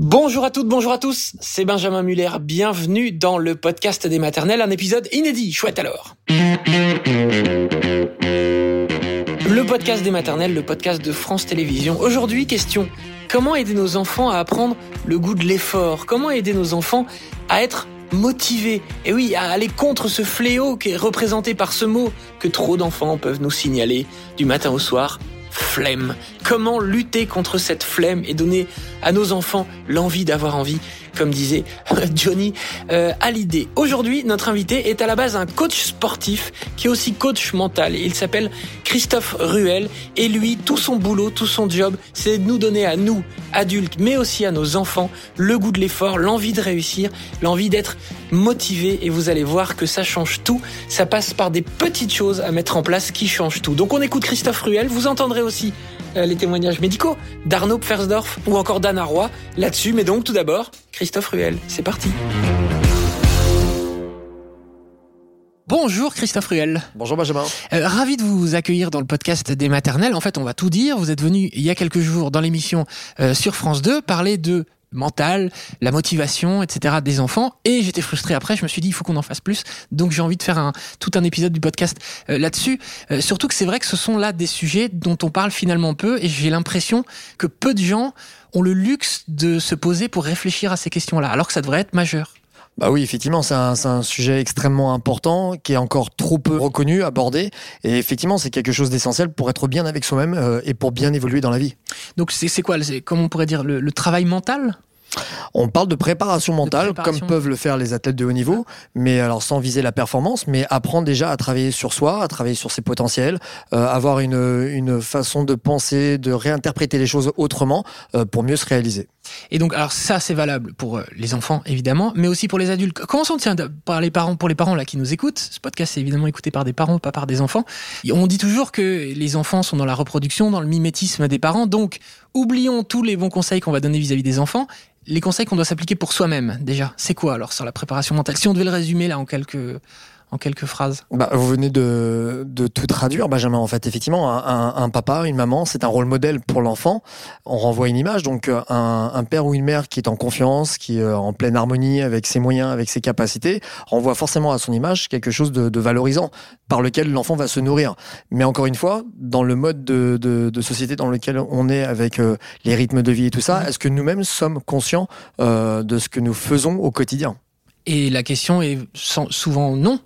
Bonjour à toutes, bonjour à tous, c'est Benjamin Muller, bienvenue dans le podcast des maternelles, un épisode inédit, chouette alors. Le podcast des maternelles, le podcast de France Télévisions. Aujourd'hui, question, comment aider nos enfants à apprendre le goût de l'effort? Comment aider nos enfants à être motivés? Et oui, à aller contre ce fléau qui est représenté par ce mot que trop d'enfants peuvent nous signaler du matin au soir, flemme. Comment lutter contre cette flemme et donner à nos enfants l'envie d'avoir envie, comme disait Johnny euh, Hallyday. Aujourd'hui, notre invité est à la base un coach sportif qui est aussi coach mental. Il s'appelle Christophe Ruel et lui, tout son boulot, tout son job, c'est de nous donner à nous, adultes, mais aussi à nos enfants, le goût de l'effort, l'envie de réussir, l'envie d'être motivé et vous allez voir que ça change tout. Ça passe par des petites choses à mettre en place qui changent tout. Donc on écoute Christophe Ruel, vous entendrez aussi les témoignages médicaux d'Arnaud Pfersdorf ou encore d'Anna Roy là-dessus. Mais donc tout d'abord, Christophe Ruel, c'est parti. Bonjour Christophe Ruel. Bonjour Benjamin. Euh, ravi de vous accueillir dans le podcast des maternelles. En fait, on va tout dire. Vous êtes venu il y a quelques jours dans l'émission euh, sur France 2 parler de mental, la motivation, etc. des enfants. Et j'étais frustré après. Je me suis dit, il faut qu'on en fasse plus. Donc j'ai envie de faire un, tout un épisode du podcast euh, là-dessus. Euh, surtout que c'est vrai que ce sont là des sujets dont on parle finalement peu. Et j'ai l'impression que peu de gens ont le luxe de se poser pour réfléchir à ces questions-là, alors que ça devrait être majeur. Bah oui, effectivement, c'est un, un, sujet extrêmement important qui est encore trop peu reconnu, abordé. Et effectivement, c'est quelque chose d'essentiel pour être bien avec soi-même euh, et pour bien évoluer dans la vie. Donc c'est quoi, comment on pourrait dire, le, le travail mental? On parle de préparation mentale, comme peuvent le faire les athlètes de haut niveau, mais alors sans viser la performance, mais apprendre déjà à travailler sur soi, à travailler sur ses potentiels, euh, avoir une, une, façon de penser, de réinterpréter les choses autrement euh, pour mieux se réaliser. Et donc, alors ça, c'est valable pour euh, les enfants, évidemment, mais aussi pour les adultes. Commençons tiens, par les parents, pour les parents là qui nous écoutent. Ce podcast est évidemment écouté par des parents, pas par des enfants. On dit toujours que les enfants sont dans la reproduction, dans le mimétisme des parents. Donc, oublions tous les bons conseils qu'on va donner vis-à-vis -vis des enfants les conseils qu'on doit s'appliquer pour soi-même, déjà, c'est quoi alors sur la préparation mentale? Si on devait le résumer là en quelques, en quelques phrases bah, Vous venez de, de, tout traduire, Benjamin. En fait, effectivement, un, un, papa, une maman, c'est un rôle modèle pour l'enfant. On renvoie une image, donc euh, un, un, père ou une mère qui est en confiance, qui est euh, en pleine harmonie avec ses moyens, avec ses capacités, renvoie forcément à son image quelque chose de, de valorisant par lequel l'enfant va se nourrir. Mais encore une fois, dans le mode de, de, de société dans lequel on est avec euh, les rythmes de vie et tout ça, mmh. est-ce que nous-mêmes sommes conscients euh, de ce que nous faisons au quotidien? Et la question est souvent non.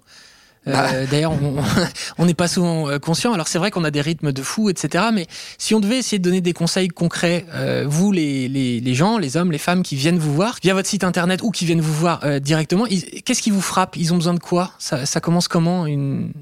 Euh, bah. D'ailleurs, on n'est pas souvent euh, conscient. Alors c'est vrai qu'on a des rythmes de fou, etc. Mais si on devait essayer de donner des conseils concrets, euh, vous, les, les, les, gens, les hommes, les femmes qui viennent vous voir via votre site internet ou qui viennent vous voir directement, qu'est-ce qui vous frappe? Ils ont besoin de quoi? Ça, ça, commence comment? Une,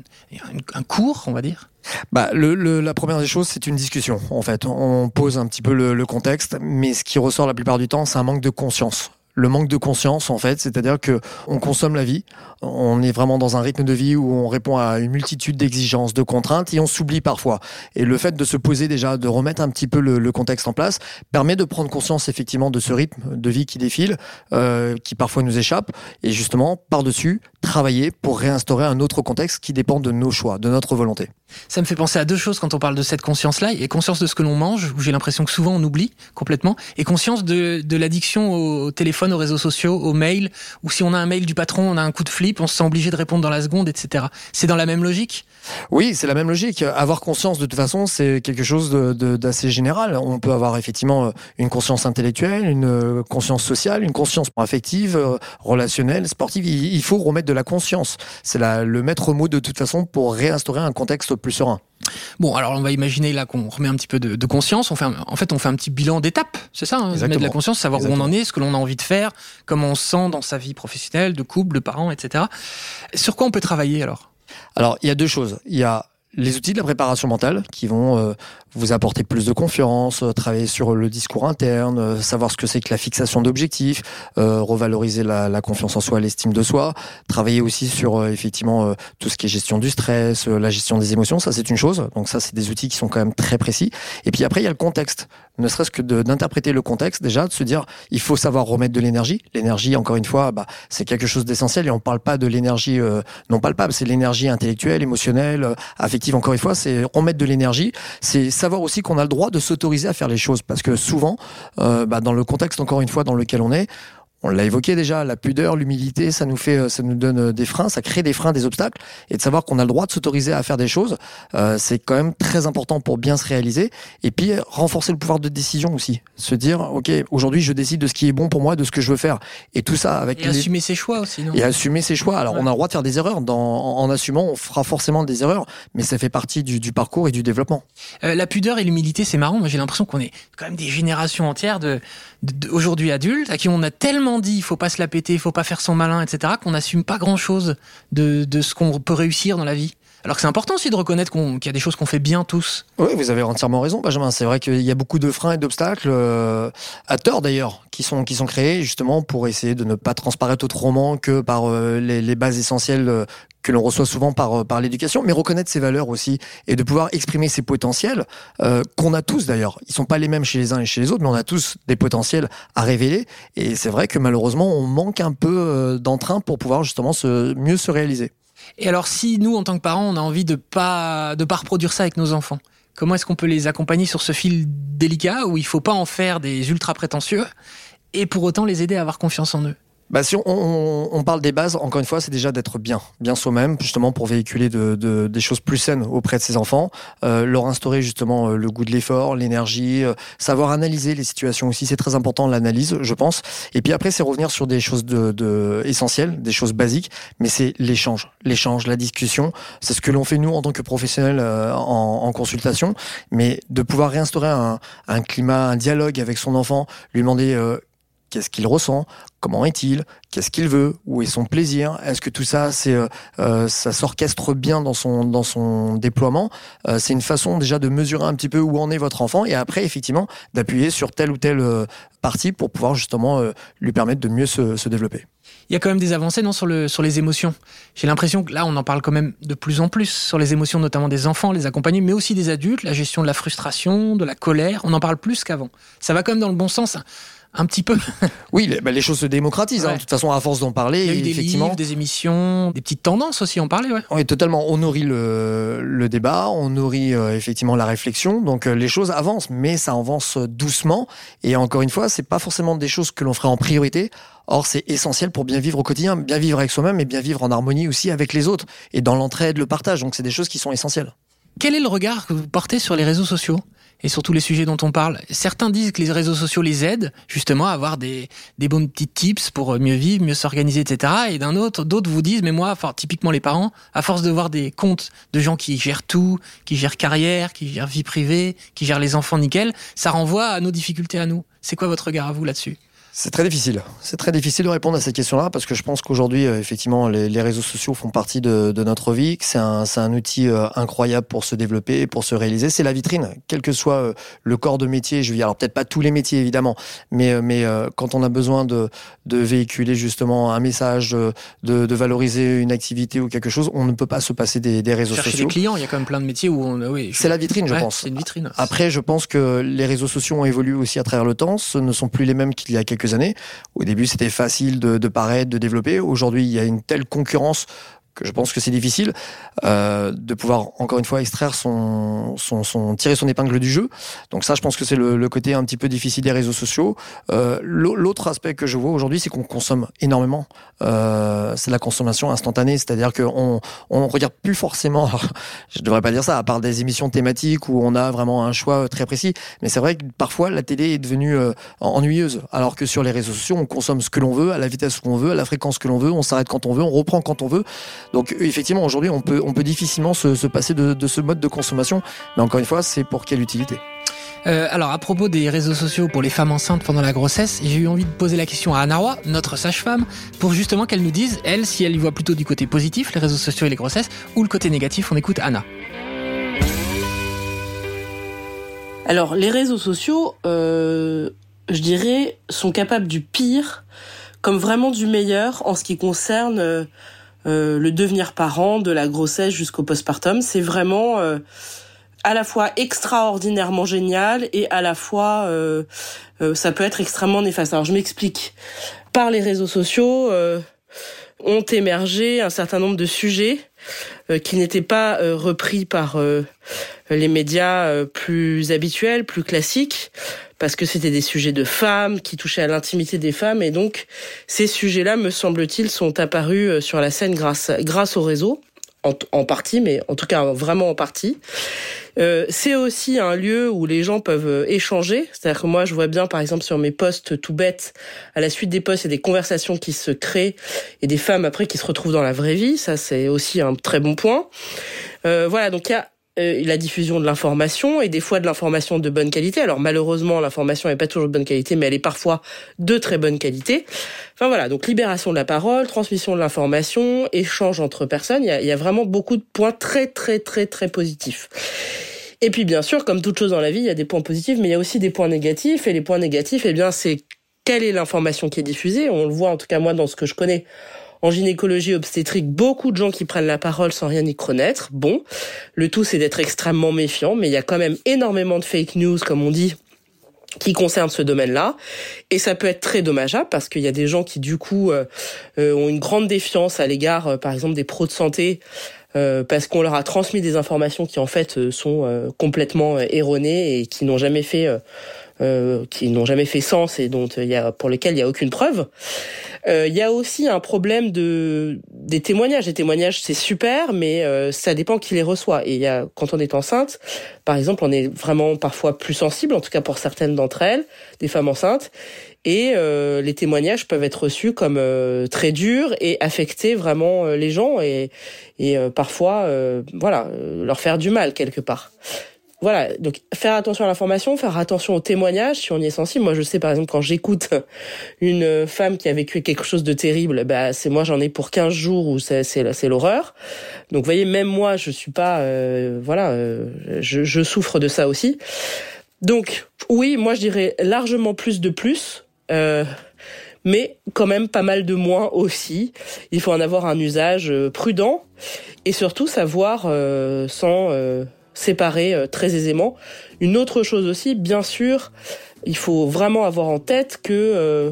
Un cours, on va dire? Bah, le, le, la première des choses, c'est une discussion. En fait, on pose un petit peu le, le contexte, mais ce qui ressort la plupart du temps, c'est un manque de conscience le manque de conscience en fait, c'est-à-dire que on consomme la vie, on est vraiment dans un rythme de vie où on répond à une multitude d'exigences, de contraintes et on s'oublie parfois. Et le fait de se poser déjà, de remettre un petit peu le, contexte en place, permet de prendre conscience effectivement de ce rythme de vie qui défile, euh, qui parfois nous échappe, et justement par-dessus travailler pour réinstaurer un autre contexte qui dépend de nos choix, de notre volonté. Ça me fait penser à deux choses quand on parle de cette conscience-là, et conscience de ce que l'on mange, où j'ai l'impression que souvent on oublie complètement, et conscience de, de l'addiction au téléphone, aux réseaux sociaux, aux mails, ou si on a un mail du patron, on a un coup de flip, on se sent obligé de répondre dans la seconde, etc. C'est dans la même logique? Oui, c'est la même logique. Avoir conscience, de toute façon, c'est quelque chose d'assez général. On peut avoir effectivement euh, une conscience intellectuelle, une euh, conscience sociale, une conscience affective, euh, relationnelle, sportive. Il faut remettre de la conscience. C'est le maître mot de toute façon pour réinstaurer un contexte plus serein. Bon, alors on va imaginer là qu'on remet un petit peu de, conscience. On fait en fait, on fait un petit bilan d'étape, c'est ça hein, Mettre de la conscience, savoir où on en est, ce que l'on a envie de faire, comment on se sent dans sa vie professionnelle, de couple, de parents, etc. Sur quoi on peut travailler alors? Alors, il y a deux choses. Il y a les outils de la préparation mentale qui vont euh, vous apporter plus de confiance, euh, travailler sur le discours interne, euh, savoir ce que c'est que la fixation d'objectifs, revaloriser la, la, confiance en soi, l'estime de soi, travailler aussi sur effectivement tout ce qui est gestion du stress, la gestion des émotions, ça c'est une chose. Donc ça c'est des outils qui sont quand même très précis. Et puis après il y a le contexte, ne serait-ce que d'interpréter le contexte déjà, de se dire il faut savoir remettre de l'énergie. L'énergie encore une fois, bah, c'est quelque chose d'essentiel et on parle pas de l'énergie non palpable, c'est l'énergie intellectuelle, émotionnelle, affective encore une fois, c'est remettre de l'énergie, c'est savoir aussi qu'on a le droit de s'autoriser à faire les choses, parce que souvent, euh, bah, dans le contexte, encore une fois, dans lequel on est, on l'a évoqué déjà, la pudeur, l'humilité, ça nous fait, euh, ça nous donne euh, des freins, ça crée des freins, des obstacles, et de savoir qu'on a le droit de s'autoriser à faire des choses, euh, c'est quand même très important pour bien se réaliser. Et puis renforcer le pouvoir de décision aussi, se dire, ok, aujourd'hui je décide de ce qui est bon pour moi, de ce que je veux faire, et tout ça avec et assumer ses choix aussi. Non? Et assumer ses choix. Alors on a le droit de faire des erreurs. Dans, en, assumant, on fera forcément des erreurs, mais ça fait partie du, du parcours et du développement. la pudeur et l'humilité, c'est marrant. Moi j'ai l'impression qu'on est quand même des générations entières de, de aujourd'hui adultes à qui on a tellement dit il faut pas se la péter, il faut pas faire son malin, etc., qu'on n'assume pas grand chose de, de ce qu'on peut réussir dans la vie. Alors que c'est important aussi de reconnaître qu'il y a des choses qu'on fait bien tous. Oui, vous avez entièrement raison, Benjamin. C'est vrai qu'il y a beaucoup de freins et d'obstacles, euh, à tort d'ailleurs, qui sont, qui sont créés justement pour essayer de ne pas transparaître autrement que par euh, les, les, bases essentielles euh, que l'on reçoit souvent par, par l'éducation, mais reconnaître ses valeurs aussi et de pouvoir exprimer ses potentiels, qu'on a tous d'ailleurs. Ils sont pas les mêmes chez les uns et chez les autres, mais on a tous des potentiels à révéler. Et c'est vrai que malheureusement, on manque un peu d'entrain pour pouvoir justement se, mieux se réaliser. Et alors, si nous, en tant que parents, on a envie de pas de pas reproduire ça avec nos enfants, comment est-ce qu'on peut les accompagner sur ce fil délicat où il faut pas en faire des ultra prétentieux et pour autant les aider à avoir confiance en eux? Bah, si on, parle des bases, encore une fois, c'est déjà d'être bien, bien soi-même, justement pour véhiculer de, de, des choses plus saines auprès de ses enfants, euh, leur instaurer justement euh, le goût de l'effort, l'énergie, euh, savoir analyser les situations aussi, c'est très important l'analyse, je pense. Et puis après, c'est revenir sur des choses de, de essentielles, des choses basiques, mais c'est l'échange, l'échange, la discussion. C'est ce que l'on fait nous en tant que professionnels en, consultation, mais de pouvoir réinstaurer un, climat, un dialogue avec son enfant, lui demander qu'est-ce qu'il ressent, comment est-il, qu'est-ce qu'il veut, où est son plaisir, est-ce que tout ça, euh, euh, ça s'orchestre bien dans son dans son déploiement? Euh, c'est une façon déjà de mesurer un petit peu où en est votre enfant et après effectivement d'appuyer sur telle ou telle partie pour pouvoir justement lui permettre de mieux se, se développer. Il y a quand même des avancées non sur le sur les émotions? J'ai l'impression que là on en parle quand même de plus en plus sur les émotions notamment des enfants, les accompagnés, mais aussi des adultes, la gestion de la frustration, de la colère. On en parle plus qu'avant. Ça va quand même dans le bon sens un petit peu. oui, les, bah, les choses se démocratisent. Hein. De toute façon, à force d'en parler, il y a eu des effectivement, livres, des émissions, des petites tendances aussi, en parler. Ouais. Oui, totalement. On nourrit le, le débat, on nourrit euh, effectivement la réflexion. Donc euh, les choses avancent, mais ça avance doucement. Et encore une fois, c'est pas forcément des choses que l'on ferait en priorité. Or, c'est essentiel pour bien vivre au quotidien, bien vivre avec soi-même et bien vivre en harmonie aussi avec les autres et dans l'entraide, le partage. Donc, c'est des choses qui sont essentielles. Quel est le regard que vous portez sur les réseaux sociaux et sur tous les sujets dont on parle? Certains disent que les réseaux sociaux les aident justement à avoir des, des bons tips pour mieux vivre, mieux s'organiser, etc. Et d'un autre, d'autres vous disent, mais moi, typiquement les parents, à force de voir des comptes de gens qui gèrent tout, qui gèrent carrière, qui gèrent vie privée, qui gèrent les enfants nickel, ça renvoie à nos difficultés à nous. C'est quoi votre regard à vous là-dessus? C'est très difficile. C'est très difficile de répondre à ces questions-là parce que je pense qu'aujourd'hui, euh, effectivement, les, les, réseaux sociaux font partie de, de notre vie, que c'est un, un, outil euh, incroyable pour se développer, pour se réaliser. C'est la vitrine, quel que soit euh, le corps de métier. Je veux dire, alors peut-être pas tous les métiers évidemment, mais, mais quand on a besoin de, de véhiculer justement un message, de, de, valoriser une activité ou quelque chose, on ne peut pas se passer des, des réseaux Chercher sociaux. des clients, il y a quand même plein de métiers où on. Oui, c'est la vitrine, je ouais, pense. C'est une vitrine. Après, je pense que les réseaux sociaux ont évolué aussi à travers le temps. Ce ne sont plus les mêmes qu'il y a quelques années. Au début, c'était facile de, paraître, de développer. Aujourd'hui, il y a une telle concurrence je pense que c'est difficile euh, de pouvoir encore une fois extraire son, son, son, tirer son épingle du jeu. Donc ça, je pense que c'est le, le, côté un petit peu difficile des réseaux sociaux. Euh, L'autre aspect que je vois aujourd'hui, c'est qu'on consomme énormément. Euh, c'est la consommation instantanée, c'est-à-dire qu'on on regarde plus forcément. Alors, je devrais pas dire ça, à part des émissions thématiques où on a vraiment un choix très précis. Mais c'est vrai que parfois la télé est devenue euh, ennuyeuse, alors que sur les réseaux sociaux, on consomme ce que l'on veut, à la vitesse qu'on veut, à la fréquence que l'on veut, on s'arrête quand on veut, on reprend quand on veut. Donc effectivement, aujourd'hui, on peut, on peut difficilement se, se passer de, de, ce mode de consommation. Mais encore une fois, c'est pour quelle utilité? Euh, alors à propos des réseaux sociaux pour les femmes enceintes pendant la grossesse, j'ai eu envie de poser la question à Anna Roy, notre sage-femme, pour justement qu'elle nous dise, elle, si elle y voit plutôt du côté positif, les réseaux sociaux et les grossesses, ou le côté négatif. On écoute Anna. Alors les réseaux sociaux, euh, je dirais, sont capables du pire comme vraiment du meilleur en ce qui concerne euh, euh, le devenir parent, de la grossesse jusqu'au postpartum. C'est vraiment euh, à la fois extraordinairement génial et à la fois euh, ça peut être extrêmement néfaste. Alors je m'explique. Par les réseaux sociaux ont émergé un certain nombre de sujets qui n'étaient pas repris par les médias plus habituels, plus classiques, parce que c'était des sujets de femmes qui touchaient à l'intimité des femmes, et donc ces sujets-là, me semble-t-il, sont apparus sur la scène grâce grâce au réseau en, partie, mais en tout cas vraiment en partie. Euh, c'est aussi un lieu où les gens peuvent euh, échanger. C'est-à-dire que moi, je vois bien, par exemple, sur mes posts tout bêtes, à la suite des posts, il y a des conversations qui se créent et des femmes après qui se retrouvent dans la vraie vie. Ça, c'est aussi un très bon point. Euh, voilà, donc il y a euh, la diffusion de l'information et des fois de l'information de bonne qualité. Alors malheureusement, l'information n'est pas toujours de bonne qualité, mais elle est parfois de très bonne qualité. Enfin voilà, donc libération de la parole, transmission de l'information, échange entre personnes. Il y a, y a vraiment beaucoup de points très très très très positifs. Et puis bien sûr, comme toute chose dans la vie, il y a des points positifs, mais il y a aussi des points négatifs. Et les points négatifs, eh bien, c'est quelle est l'information qui est diffusée. On le voit en tout cas moi dans ce que je connais en gynécologie obstétrique, beaucoup de gens qui prennent la parole sans rien y connaître. Bon, le tout c'est d'être extrêmement méfiant, mais il y a quand même énormément de fake news, comme on dit, qui concernent ce domaine-là. Et ça peut être très dommageable parce qu'il y a des gens qui, du coup, euh, euh, ont une grande défiance à l'égard, euh, par exemple, des pros de santé. parce qu'on leur a transmis des informations qui en fait sont complètement erronées et qui n'ont jamais fait euh, qui n'ont jamais fait sens et dont il y a pour lesquels il y a aucune preuve. Euh, il y a aussi un problème de des témoignages. Les témoignages c'est super, mais euh, ça dépend qui les reçoit. Et il y a quand on est enceinte, par exemple, on est vraiment parfois plus sensible, en tout cas pour certaines d'entre elles, des femmes enceintes. Et euh, les témoignages peuvent être reçus comme euh, très durs et affecter vraiment les gens et, et parfois voilà leur faire du mal quelque part voilà, donc faire attention à l'information, faire attention aux témoignages si on y est sensible. Moi, je sais par exemple quand j'écoute une femme qui a vécu quelque chose de terrible, bah c'est moi j'en ai pour 15 jours où c'est c'est l'horreur. Donc voyez, même moi, je suis pas euh, voilà, euh, je, je souffre de ça aussi. Donc oui, moi je dirais largement plus de plus. Euh, mais quand même pas mal de moins aussi. Il faut en avoir un usage euh, prudent et surtout savoir euh, sans séparer euh, très aisément. Une autre chose aussi, bien sûr, il faut vraiment avoir en tête que euh,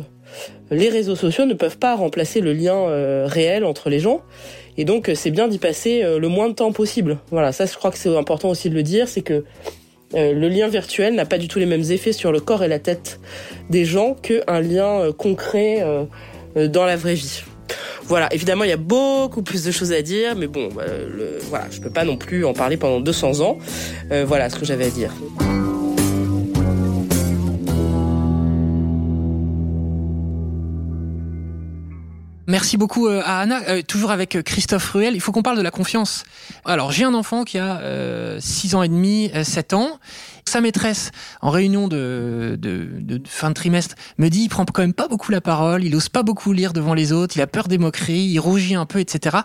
les réseaux sociaux ne peuvent pas remplacer le lien euh, réel entre les gens. Et donc, c'est bien d'y passer le moins de temps possible. Voilà, ça, je crois que c'est important aussi de le dire, c'est que le lien virtuel n'a pas du tout les mêmes effets sur le corps et la tête des gens qu'un lien concret dans la vraie vie. Voilà, évidemment, il y a beaucoup plus de choses à dire, mais bon, euh, le, voilà, je peux pas non plus en parler pendant 200 ans. Euh, voilà ce que j'avais à dire. Merci beaucoup euh, à Anna. toujours avec Christophe Ruel, il faut qu'on parle de la confiance. Alors, j'ai un enfant qui a 6 ans et demi, 7 ans, sa maîtresse, en réunion de, fin de trimestre, me dit il prend quand même pas beaucoup la parole, il ose pas beaucoup lire devant les autres, il a peur des moqueries, il rougit un peu, etc.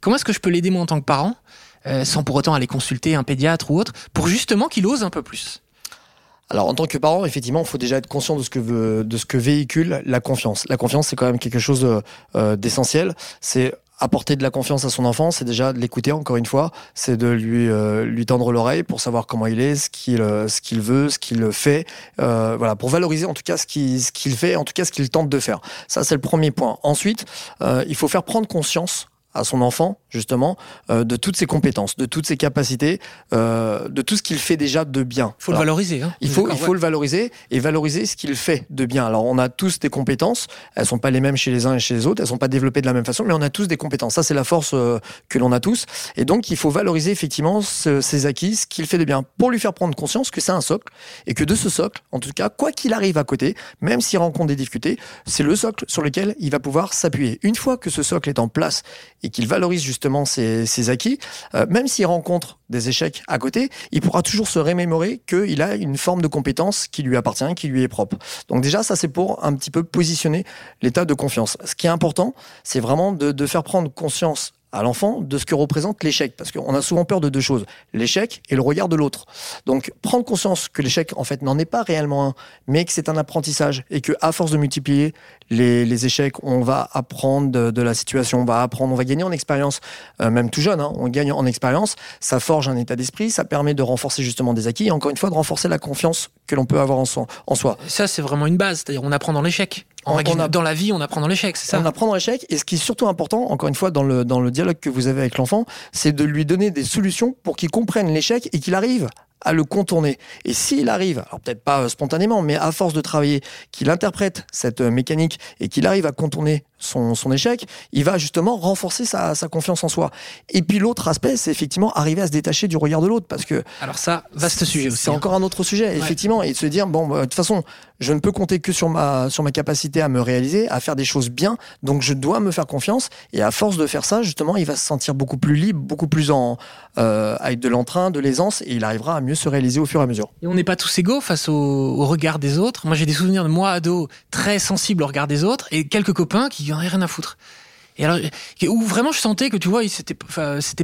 Comment est-ce que je peux l'aider moi en tant que parent, euh, sans pour autant aller consulter un pédiatre ou autre, pour justement qu'il ose un peu plus? Alors en tant que parent, effectivement, il faut déjà être conscient de ce que de ce que véhicule la confiance. La confiance, c'est quand même quelque chose euh, d'essentiel. C'est apporter de la confiance à son enfant, c'est déjà de l'écouter encore une fois, c'est de lui euh, lui tendre l'oreille pour savoir comment il est, ce qu'il euh, ce qu'il veut, ce qu'il fait, euh, voilà, pour valoriser en tout cas ce qu'il ce qu'il fait, en tout cas ce qu'il tente de faire. Ça c'est le premier point. Ensuite, euh, il faut faire prendre conscience à son enfant, justement, euh, de toutes ses compétences, de toutes ses capacités, euh, de tout ce qu'il fait déjà de bien. Il faut le valoriser. Hein. Il faut, il faut le valoriser et valoriser ce qu'il fait de bien. Alors, on a tous des compétences. Elles sont pas les mêmes chez les uns et chez les autres. Elles sont pas développées de la même façon, mais on a tous des compétences. Ça, c'est la force euh, que l'on a tous. Et donc, il faut valoriser effectivement ce, ses acquis, ce qu'il fait de bien, pour lui faire prendre conscience que c'est un socle et que de ce socle, en tout cas, quoi qu'il arrive à côté, même s'il rencontre des difficultés, c'est le socle sur lequel il va pouvoir s'appuyer. Une fois que ce socle est en place et qu'il valorise justement ses, acquis, euh, même s'il rencontre des échecs à côté, il pourra toujours se remémorer qu'il a une forme de compétence qui lui appartient, qui lui est propre. Donc déjà, ça c'est pour un petit peu positionner l'état de confiance. Ce qui est important, c'est vraiment de faire prendre conscience à l'enfant de ce que représente l'échec. Parce qu'on a souvent peur de deux choses, l'échec et le regard de l'autre. Donc prendre conscience que l'échec, en fait, n'en est pas réellement un, mais que c'est un apprentissage et que à force de multiplier les, échecs, on va apprendre de, la situation, on va apprendre, on va gagner en expérience, euh, même tout jeune, hein, on gagne en expérience, ça forge un état d'esprit, ça permet de renforcer justement des acquis et encore une fois de renforcer la confiance que l'on peut avoir en, en soi. Ça, c'est vraiment une base, c'est-à-dire on apprend dans l'échec dans la vie, on apprend dans l'échec, c'est ça On apprend dans l'échec. Et ce qui est surtout important, encore une fois, dans le, dans le dialogue que vous avez avec l'enfant, c'est de lui donner des solutions pour qu'il comprenne l'échec et qu'il arrive à le contourner. Et s'il arrive, alors peut-être pas euh, spontanément, mais à force de travailler, qu'il interprète cette euh, mécanique et qu'il arrive à contourner son, son, échec, il va justement renforcer sa, sa confiance en soi. Et puis l'autre aspect, c'est effectivement arriver à se détacher du regard de l'autre, parce que... Alors ça, vaste sujet aussi. C'est encore un autre sujet, effectivement, et de se dire, bon, bah, de toute façon, je ne peux compter que sur ma, sur ma capacité à me réaliser, à faire des choses bien, donc je dois me faire confiance, et à force de faire ça, justement, il va se sentir beaucoup plus libre, beaucoup plus en, euh, avec de l'entrain, de l'aisance, et il arrivera à mieux se réaliser au fur et à mesure. Et on n'est pas tous égaux face au, au regard des autres. Moi, j'ai des souvenirs de moi, ado, très sensible au regard des autres, et quelques copains qui n'en avaient rien à foutre. Et alors, où vraiment je sentais que tu vois,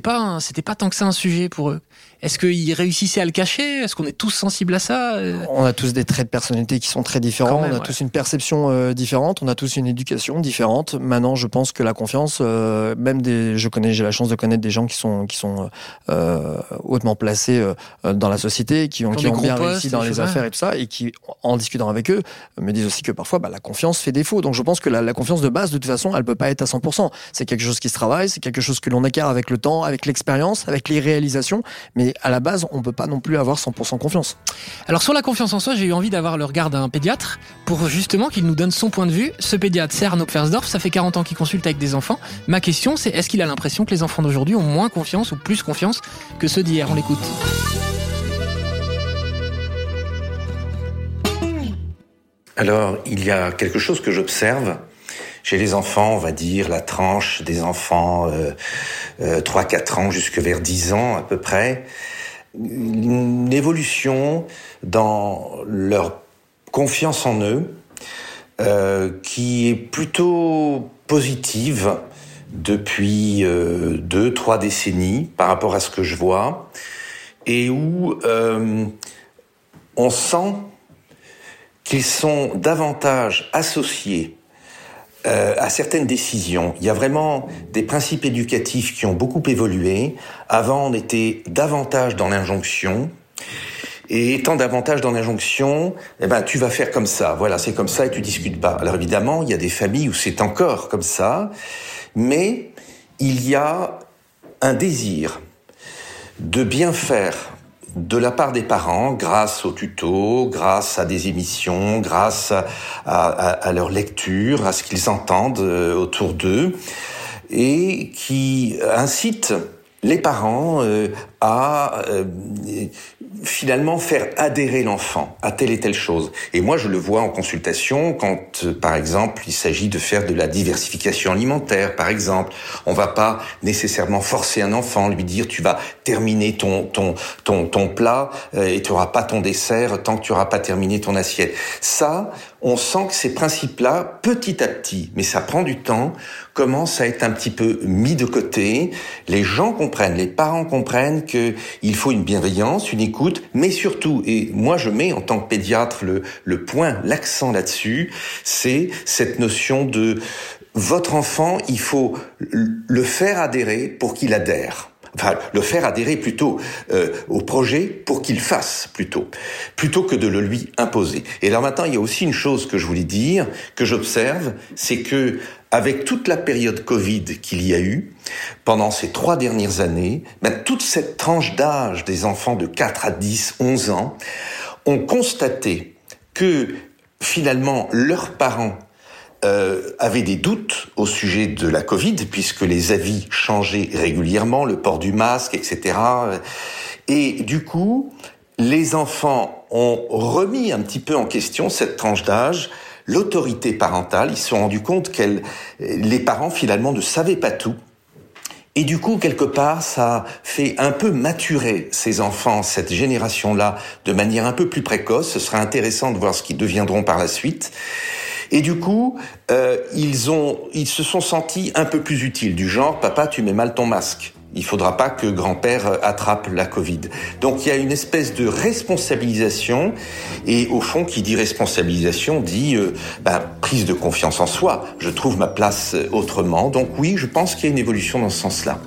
pas, c'était pas tant que ça un sujet pour eux. Est-ce qu'ils réussissaient à le cacher? Est-ce qu'on est tous sensibles à ça? On a tous des traits de personnalité qui sont très différents. on a tous une perception euh, différente. On a tous une éducation différente. Maintenant, je pense que la confiance, euh, même des, je connais, j'ai la chance de connaître des gens qui sont qui sont euh, hautement placés dans la société, qui ont, qui ont bien réussi dans les affaires et tout ça, et qui, en discutant avec eux, me disent aussi que parfois, bah, la confiance fait défaut. Donc, je pense que la, la, confiance de base, de toute façon, elle peut pas être à 100%. C'est quelque chose qui se travaille, c'est quelque chose que l'on acquiert avec le temps, avec l'expérience, avec les réalisations. Mais à la base, on peut pas non plus avoir 100% confiance. Alors sur la confiance en soi, j'ai eu envie d'avoir le regard d'un pédiatre pour justement qu'il nous donne son point de vue. Ce pédiatre, c'est Arnaud Pfersdorf, ça fait 40 ans qu'il consulte avec des enfants. Ma question, c'est est-ce qu'il a l'impression que les enfants d'aujourd'hui ont moins confiance ou plus confiance que ceux d'hier? On l'écoute. Alors, il y a quelque chose que j'observe chez les enfants, on va dire la tranche des enfants euh, euh, 3-4 ans jusque vers 10 ans à peu près, une évolution dans leur confiance en eux euh, qui est plutôt positive depuis euh, deux, trois décennies par rapport à ce que je vois, et où euh, on sent qu'ils sont davantage associés euh, à certaines décisions. Il y a vraiment des principes éducatifs qui ont beaucoup évolué. Avant, on était davantage dans l'injonction. Et étant davantage dans l'injonction, eh ben, tu vas faire comme ça. Voilà, c'est comme ça et tu discutes pas. Alors évidemment, il y a des familles où c'est encore comme ça. Mais il y a un désir de bien faire de la part des parents, grâce aux tutos, grâce à des émissions, grâce à, leur lecture, à ce qu'ils entendent euh, autour d'eux, et qui incite les parents euh, à euh, finalement faire adhérer l'enfant à telle et telle chose. Et moi, je le vois en consultation quand, euh, par exemple, il s'agit de faire de la diversification alimentaire, par exemple. On va pas nécessairement forcer un enfant, lui dire tu vas terminer ton ton ton ton plat euh, et tu auras pas ton dessert tant que tu auras pas terminé ton assiette. Ça, on sent que ces principes-là, petit à petit, mais ça prend du temps, commencent à être un petit peu mis de côté. Les gens comprennent, les parents comprennent que il faut une bienveillance, une écoute, mais surtout, et moi je mets en tant que pédiatre le, le point, l'accent là-dessus, c'est cette notion de votre enfant, il faut le faire adhérer pour qu'il adhère enfin le faire adhérer plutôt euh, au projet pour qu'il fasse plutôt, plutôt que de le lui imposer. Et alors maintenant, il y a aussi une chose que je voulais dire, que j'observe, c'est que avec toute la période Covid qu'il y a eu, pendant ces trois dernières années, ben, toute cette tranche d'âge des enfants de 4 à 10, 11 ans ont constaté que finalement leurs parents euh, avaient des doutes au sujet de la Covid, puisque les avis changeaient régulièrement, le port du masque, etc. Et du coup, les enfants ont remis un petit peu en question cette tranche d'âge, l'autorité parentale. Ils se sont rendus compte que les parents finalement ne savaient pas tout. Et du coup, quelque part, ça fait un peu maturer ces enfants, cette génération-là, de manière un peu plus précoce. Ce sera intéressant de voir ce qu'ils deviendront par la suite. Et du coup, euh, ils ont, ils se sont sentis un peu plus utiles, du genre, papa, tu mets mal ton masque. Il faudra pas que grand-père euh, attrape la Covid. Donc il y a une espèce de responsabilisation et au fond, qui dit responsabilisation dit euh, bah, prise de confiance en soi. Je trouve ma place euh, autrement. Donc oui, je pense qu'il y a une évolution dans ce sens-là.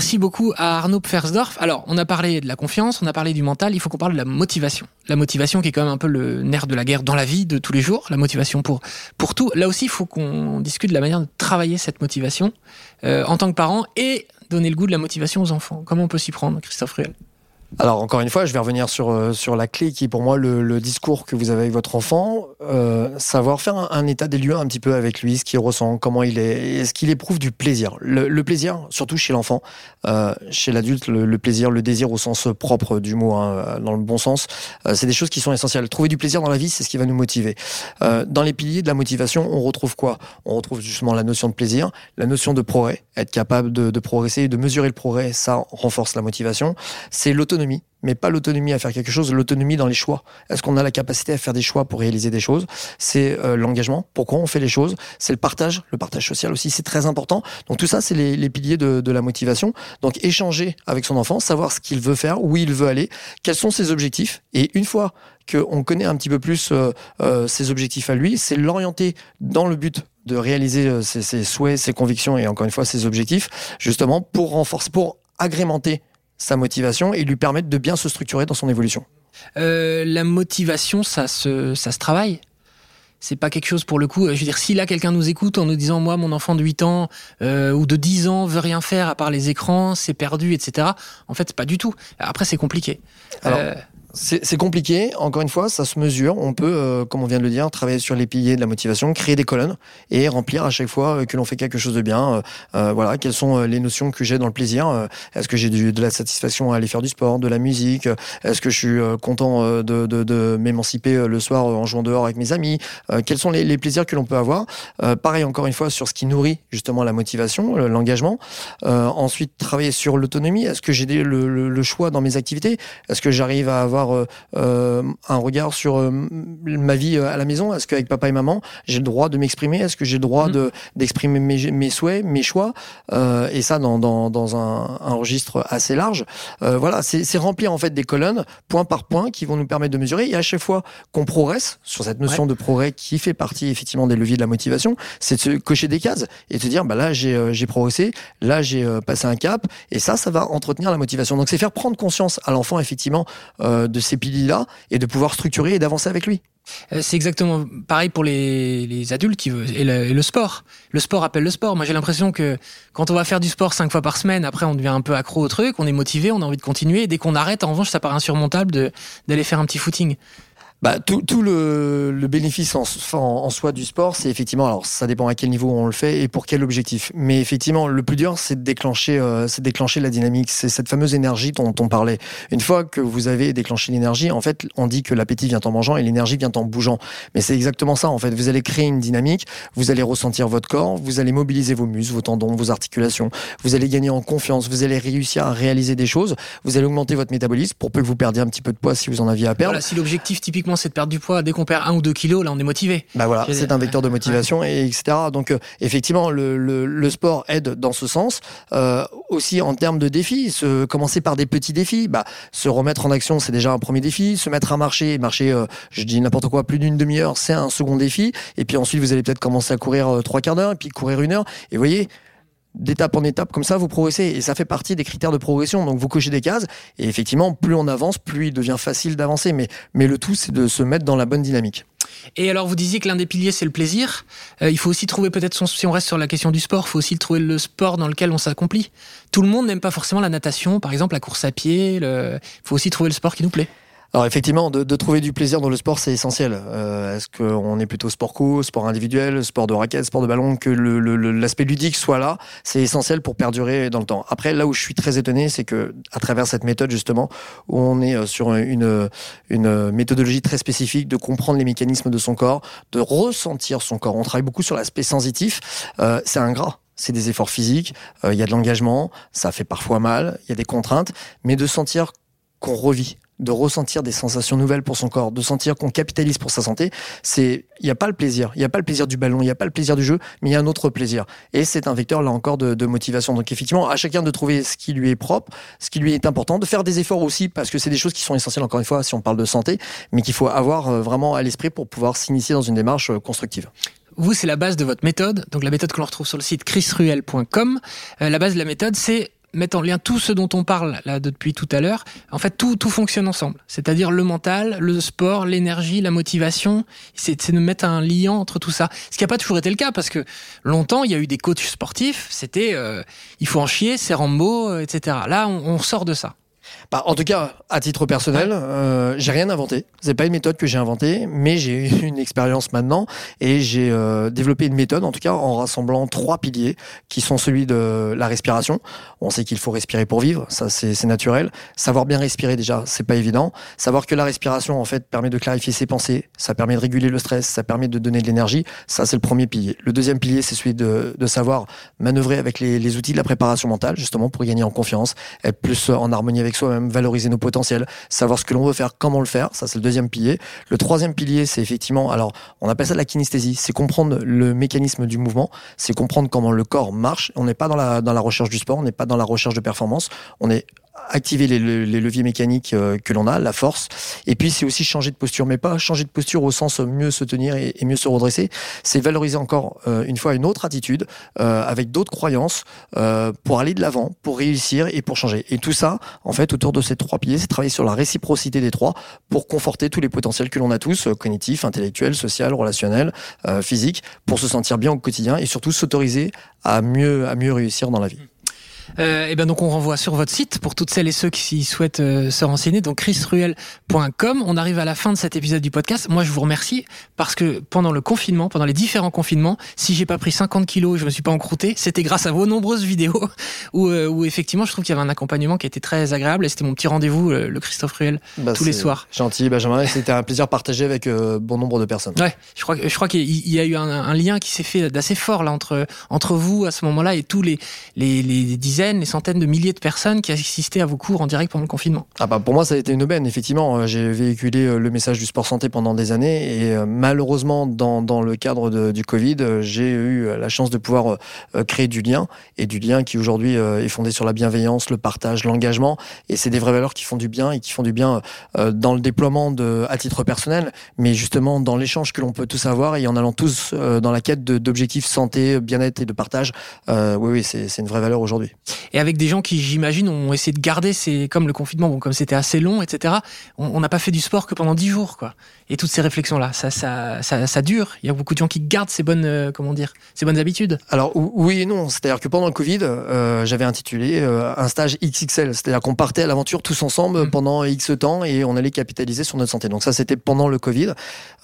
Merci beaucoup à Arnaud Pfersdorf. Alors, on a parlé de la confiance, on a parlé du mental, il faut qu'on parle de la motivation. La motivation qui est quand même un peu le nerf de la guerre dans la vie de tous les jours, la motivation pour, pour tout. Là aussi, il faut qu'on discute de la manière de travailler cette motivation euh, en tant que parent et donner le goût de la motivation aux enfants. Comment on peut s'y prendre, Christophe Ruel? Alors encore une fois, je vais revenir sur euh, sur la clé qui est pour moi le, discours que vous avez avec votre enfant, euh, savoir faire un, état des lieux un petit peu avec lui, ce qu'il ressent, comment il est, est-ce qu'il éprouve du plaisir? Le, plaisir, surtout chez l'enfant, euh, chez l'adulte, le, plaisir, le désir au sens propre du mot, hein, dans le bon sens, c'est des choses qui sont essentielles. Trouver du plaisir dans la vie, c'est ce qui va nous motiver. Dans les piliers de la motivation, on retrouve quoi? On retrouve justement la notion de plaisir, la notion de progrès, être capable de progresser, de mesurer le progrès, ça renforce la motivation. C'est l'autonomie mais pas l'autonomie à faire quelque chose, l'autonomie dans les choix. Est-ce qu'on a la capacité à faire des choix pour réaliser des choses? C'est euh, l'engagement. Pourquoi on fait les choses C'est le partage, le partage social aussi, c'est très important. Donc tout ça, c'est les, piliers de, la motivation. Donc échanger avec son enfant, savoir ce qu'il veut faire, où il veut aller, quels sont ses objectifs. Et une fois qu'on connaît un petit peu plus euh, euh, ses objectifs à lui, c'est l'orienter dans le but de réaliser ses, ses souhaits, ses convictions et encore une fois ses objectifs, justement pour renforcer, pour agrémenter sa motivation et lui permettre de bien se structurer dans son évolution. Euh, la motivation, ça se, ça se travaille c'est pas quelque chose pour le coup. Je veux dire, si là quelqu'un nous écoute en nous disant moi mon enfant de 8 ans euh, ou de 10 ans veut rien faire à part les écrans, c'est perdu, etc. En fait, pas du tout. Après, c'est compliqué. Alors, euh, c'est compliqué. Encore une fois, ça se mesure. On peut, euh, comme on vient de le dire, travailler sur les piliers de la motivation, créer des colonnes et remplir à chaque fois euh, que l'on fait quelque chose de bien. Euh, voilà, quelles sont les notions que j'ai dans le plaisir? Est-ce que j'ai de la satisfaction à aller faire du sport, de la musique? Est-ce que je suis content de, m'émanciper le soir en jouant dehors avec mes amis? Quels sont les, plaisirs que l'on peut avoir? Pareil, encore une fois, sur ce qui nourrit justement la motivation, l'engagement. ensuite, travailler sur l'autonomie. Est-ce que j'ai le, le choix dans mes activités? Est-ce que j'arrive à avoir euh, euh, un regard sur euh, ma vie à la maison Est-ce qu'avec papa et maman, j'ai le droit de m'exprimer? Est-ce que j'ai le droit mm. de d'exprimer mes, mes, souhaits, mes choix? Et ça dans, dans, dans un, un, registre assez large. voilà, c'est remplir en fait des colonnes point par point qui vont nous permettre de mesurer. Et à chaque fois qu'on progresse sur cette notion de progrès qui fait partie effectivement des leviers de la motivation, c'est de se cocher des cases et de se dire bah là j'ai progressé, là j'ai passé un cap. Et ça, ça va entretenir la motivation. Donc c'est faire prendre conscience à l'enfant effectivement de ces piliers-là et de pouvoir structurer et d'avancer avec lui. Euh, c'est exactement pareil pour les, adultes qui veulent, et, le, sport. Le sport appelle le sport. Moi, j'ai l'impression que quand on va faire du sport cinq fois par semaine, après, on devient un peu accro au truc, on est motivé, on a envie de continuer. Et dès qu'on arrête, en revanche, ça paraît insurmontable d'aller faire un petit footing bah, tout, tout le, le, bénéfice en, soi du sport, c'est effectivement, alors ça dépend à quel niveau on le fait et pour quel objectif. Mais effectivement, le plus dur, c'est de déclencher, euh, c'est déclencher la dynamique. C'est cette fameuse énergie dont on parlait. Une fois que vous avez déclenché l'énergie, en fait, on dit que l'appétit vient en mangeant et l'énergie vient en bougeant. Mais c'est exactement ça, en fait. Vous allez créer une dynamique, vous allez ressentir votre corps, vous allez mobiliser vos muscles, vos tendons, vos articulations, vous allez gagner en confiance, vous allez réussir à réaliser des choses, vous allez augmenter votre métabolisme pour peu que vous perdiez un petit peu de poids si vous en aviez à perdre. Voilà, si l'objectif typiquement c'est de perdre du poids. Dès qu'on perd un ou deux kilos, là, on est motivé. Bah voilà, c'est un vecteur de motivation et etc. Donc euh, effectivement, le, le, le, sport aide dans ce sens. Euh, aussi en termes de défis, se, commencer par des petits défis. Bah, se remettre en action, c'est déjà un premier défi. Se mettre à marcher, marcher, euh, je dis n'importe quoi, plus d'une demi-heure, c'est un second défi. Et puis ensuite, vous allez peut-être commencer à courir euh, trois quarts d'heure, et puis courir une heure. Et vous voyez, d'étape en étape, comme ça, vous progressez. Et ça fait partie des critères de progression. Donc, vous cochez des cases. Et effectivement, plus on avance, plus il devient facile d'avancer. Mais, mais le tout, c'est de se mettre dans la bonne dynamique. Et alors, vous disiez que l'un des piliers, c'est le plaisir. Euh, il faut aussi trouver peut-être si on reste sur la question du sport, il faut aussi trouver le sport dans lequel on s'accomplit. Tout le monde n'aime pas forcément la natation, par exemple, la course à pied. Il faut aussi trouver le sport qui nous plaît. Alors effectivement, de, trouver du plaisir dans le sport, c'est essentiel. Euh, Est-ce qu'on est plutôt sport co, sport individuel, sport de raquette, sport de ballon, que l'aspect ludique soit là, c'est essentiel pour perdurer dans le temps. Après, là où je suis très étonné, c'est que à travers cette méthode justement, où on est euh, sur une, une méthodologie très spécifique de comprendre les mécanismes de son corps, de ressentir son corps. On travaille beaucoup sur l'aspect sensitif. Euh, c'est ingrat c'est des efforts physiques, euh, il y a de l'engagement, ça fait parfois mal, il y a des contraintes, mais de sentir qu'on revit, de ressentir des sensations nouvelles pour son corps, de sentir qu'on capitalise pour sa santé, c'est il n'y a pas le plaisir, il n'y a pas le plaisir du ballon, il n'y a pas le plaisir du jeu, mais il y a un autre plaisir. Et c'est un vecteur là encore de, motivation. Donc effectivement, à chacun de trouver ce qui lui est propre, ce qui lui est important, de faire des efforts aussi parce que c'est des choses qui sont essentielles encore une fois si on parle de santé, mais qu'il faut avoir euh, vraiment à l'esprit pour pouvoir s'initier dans une démarche euh, constructive. Vous, c'est la base de votre méthode. Donc la méthode que l'on retrouve sur le site chrisruel.com. Euh, la base de la méthode, c'est mettre en lien tout ce dont on parle là depuis tout à l'heure. En fait, tout, tout fonctionne ensemble. C'est-à-dire le mental, le sport, l'énergie, la motivation. C'est de mettre un lien entre tout ça. Ce qui n'a pas toujours été le cas parce que longtemps, il y a eu des coachs sportifs. C'était euh, il faut en chier, c'est Rambo, etc. Là, on, on sort de ça. Bah, en tout cas, à titre personnel, euh, j'ai rien inventé. C'est pas une méthode que j'ai inventée, mais j'ai eu une expérience maintenant et j'ai euh, développé une méthode, en tout cas, en rassemblant trois piliers qui sont celui de la respiration. On sait qu'il faut respirer pour vivre, ça c'est naturel. Savoir bien respirer déjà, c'est pas évident. Savoir que la respiration en fait permet de clarifier ses pensées, ça permet de réguler le stress, ça permet de donner de l'énergie. Ça c'est le premier pilier. Le deuxième pilier, c'est celui de, de, savoir manœuvrer avec les, les outils de la préparation mentale, justement pour gagner en confiance, être plus en harmonie avec soi-même valoriser nos potentiels, savoir ce que l'on veut faire, comment le faire. Ça, c'est le deuxième pilier. Le troisième pilier, c'est effectivement, alors, on appelle ça la kinesthésie. C'est comprendre le mécanisme du mouvement. C'est comprendre comment le corps marche. On n'est pas dans la, dans la recherche du sport. On n'est pas dans la recherche de performance. On est activer les, leviers mécaniques euh, que l'on a, la force. Et puis c'est aussi changer de posture, mais pas changer de posture au sens mieux se tenir et, mieux se redresser. C'est valoriser encore euh, une fois une autre attitude euh, avec d'autres croyances pour aller de l'avant, pour réussir et pour changer. Et tout ça, en fait, autour de ces trois piliers, c'est travailler sur la réciprocité des trois pour conforter tous les potentiels que l'on a tous, cognitifs, intellectuels, social, relationnels, physiques, pour se sentir bien au quotidien et surtout s'autoriser à mieux à mieux réussir dans la vie. Euh, et bien donc on renvoie sur votre site pour toutes celles et ceux qui souhaitent euh, se renseigner, donc chrisruel.com. On arrive à la fin de cet épisode du podcast. Moi je vous remercie parce que pendant le confinement, pendant les différents confinements, si j'ai pas pris 50 kilos et je me suis pas encrouté, c'était grâce à vos nombreuses vidéos où, euh, où effectivement je trouve qu'il y avait un accompagnement qui était très agréable et c'était mon petit rendez-vous, euh, le Christophe Ruel, bah, tous les soirs. Gentil Benjamin, c'était un plaisir partagé avec bon nombre de personnes. Ouais, je crois, je crois qu'il y a eu un, un lien qui s'est fait d'assez fort là entre entre vous à ce moment-là et tous les les, les dizaines les centaines de milliers de personnes qui assistaient à vos cours en direct pendant le confinement ah bah Pour moi, ça a été une aubaine. Effectivement, euh, j'ai véhiculé euh, le message du sport santé pendant des années et euh, malheureusement, dans, dans le cadre du Covid, j'ai eu la chance de pouvoir créer du lien et du lien qui aujourd'hui est fondé sur la bienveillance, le partage, l'engagement. Et c'est des vraies valeurs qui font du bien et qui font du bien dans le déploiement à titre personnel, mais justement dans l'échange que l'on peut tous avoir et en allant tous dans la quête d'objectifs santé, bien-être et de partage. oui, oui, c'est une vraie valeur aujourd'hui et avec des gens qui, j'imagine, ont essayé de garder, c'est comme le confinement, bon, comme c'était assez long, etc. On n'a pas fait du sport que pendant dix jours, quoi. Et toutes ces réflexions-là, ça, ça, ça, ça, dure. Il y a beaucoup de gens qui gardent ces bonnes, euh, comment dire, ces bonnes habitudes. Alors oui et non. C'est-à-dire que pendant le Covid, euh, j'avais intitulé euh, un stage XXL. C'est-à-dire qu'on partait à l'aventure tous ensemble mmh. pendant X temps et on allait capitaliser sur notre santé. Donc ça, c'était pendant le Covid.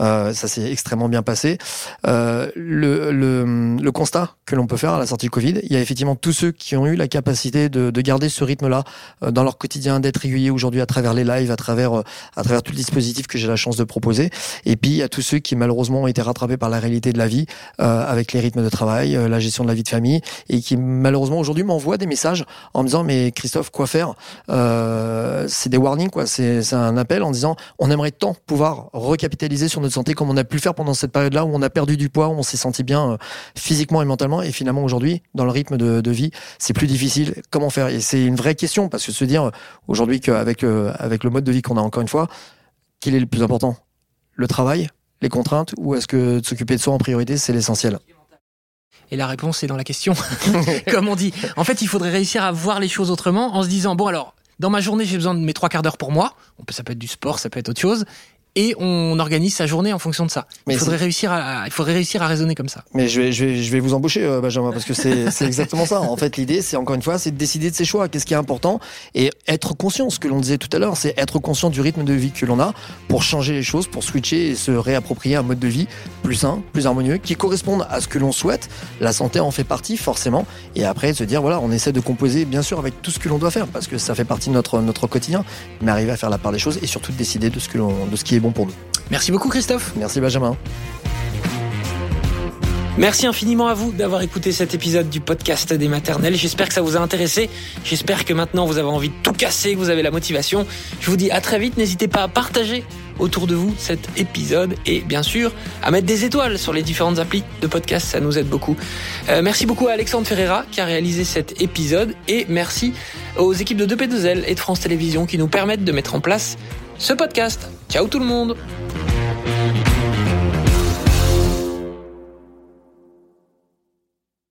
ça s'est extrêmement bien passé. Le, le, le, constat que l'on peut faire à la sortie du Covid, il y a effectivement tous ceux qui ont eu la capacité de, de garder ce rythme-là dans leur quotidien, d'être réguliers aujourd'hui à travers les lives, à travers à travers tout le dispositif que j'ai la chance de proposer et puis a tous ceux qui malheureusement ont été rattrapés par la réalité de la vie, euh, avec les rythmes de travail, euh, la gestion de la vie de famille, et qui malheureusement aujourd'hui m'envoient des messages en me disant mais Christophe quoi faire? Euh, C'est des warnings quoi, c'est un appel en disant on aimerait tant pouvoir recapitaliser sur notre santé comme on a pu le faire pendant cette période-là où on a perdu du poids, où on s'est senti bien physiquement et mentalement, et finalement aujourd'hui dans le rythme de, vie c'est plus difficile. Comment faire? Et c'est une vraie question parce que se dire aujourd'hui qu'avec avec le mode de vie qu'on a encore une fois, quel est le plus important? Le travail, les contraintes, ou est-ce que de s'occuper de soi en priorité, c'est l'essentiel? Et la réponse est dans la question, comme on dit. En fait, il faudrait réussir à voir les choses autrement en se disant, bon alors, dans ma journée, j'ai besoin de mes trois quarts d'heure pour moi. Ça peut être du sport, ça peut être autre chose et on organise sa journée en fonction de ça. Mais il faudrait réussir à, il faudrait réussir à raisonner comme ça. Mais je vais, je vais, je vais vous embaucher, euh, Benjamin, parce que c'est, c'est exactement ça. En fait, l'idée, c'est encore une fois, c'est de décider de ses choix. Qu'est-ce qui est important? Et être conscient. Ce que l'on disait tout à l'heure, c'est être conscient du rythme de vie que l'on a pour changer les choses, pour switcher et se réapproprier un mode de vie plus sain, plus harmonieux, qui corresponde à ce que l'on souhaite. La santé en fait partie, forcément. Et après, se dire, voilà, on essaie de composer, bien sûr, avec tout ce que l'on doit faire, parce que ça fait partie de notre, notre quotidien, mais arriver à faire la part des choses et surtout de décider de ce que l'on, de ce qui est bon pour nous. Merci beaucoup Christophe. Merci Benjamin. Merci infiniment à vous d'avoir écouté cet épisode du podcast des maternelles. J'espère que ça vous a intéressé. J'espère que maintenant vous avez envie de tout casser, que vous avez la motivation. Je vous dis à très vite. N'hésitez pas à partager autour de vous cet épisode et bien sûr à mettre des étoiles sur les différentes applis de podcast. Ça nous aide beaucoup. Euh, merci beaucoup à Alexandre Ferreira qui a réalisé cet épisode et merci aux équipes de 2P2L et de France Télévisions qui nous permettent de mettre en place ce podcast. Ciao tout le monde.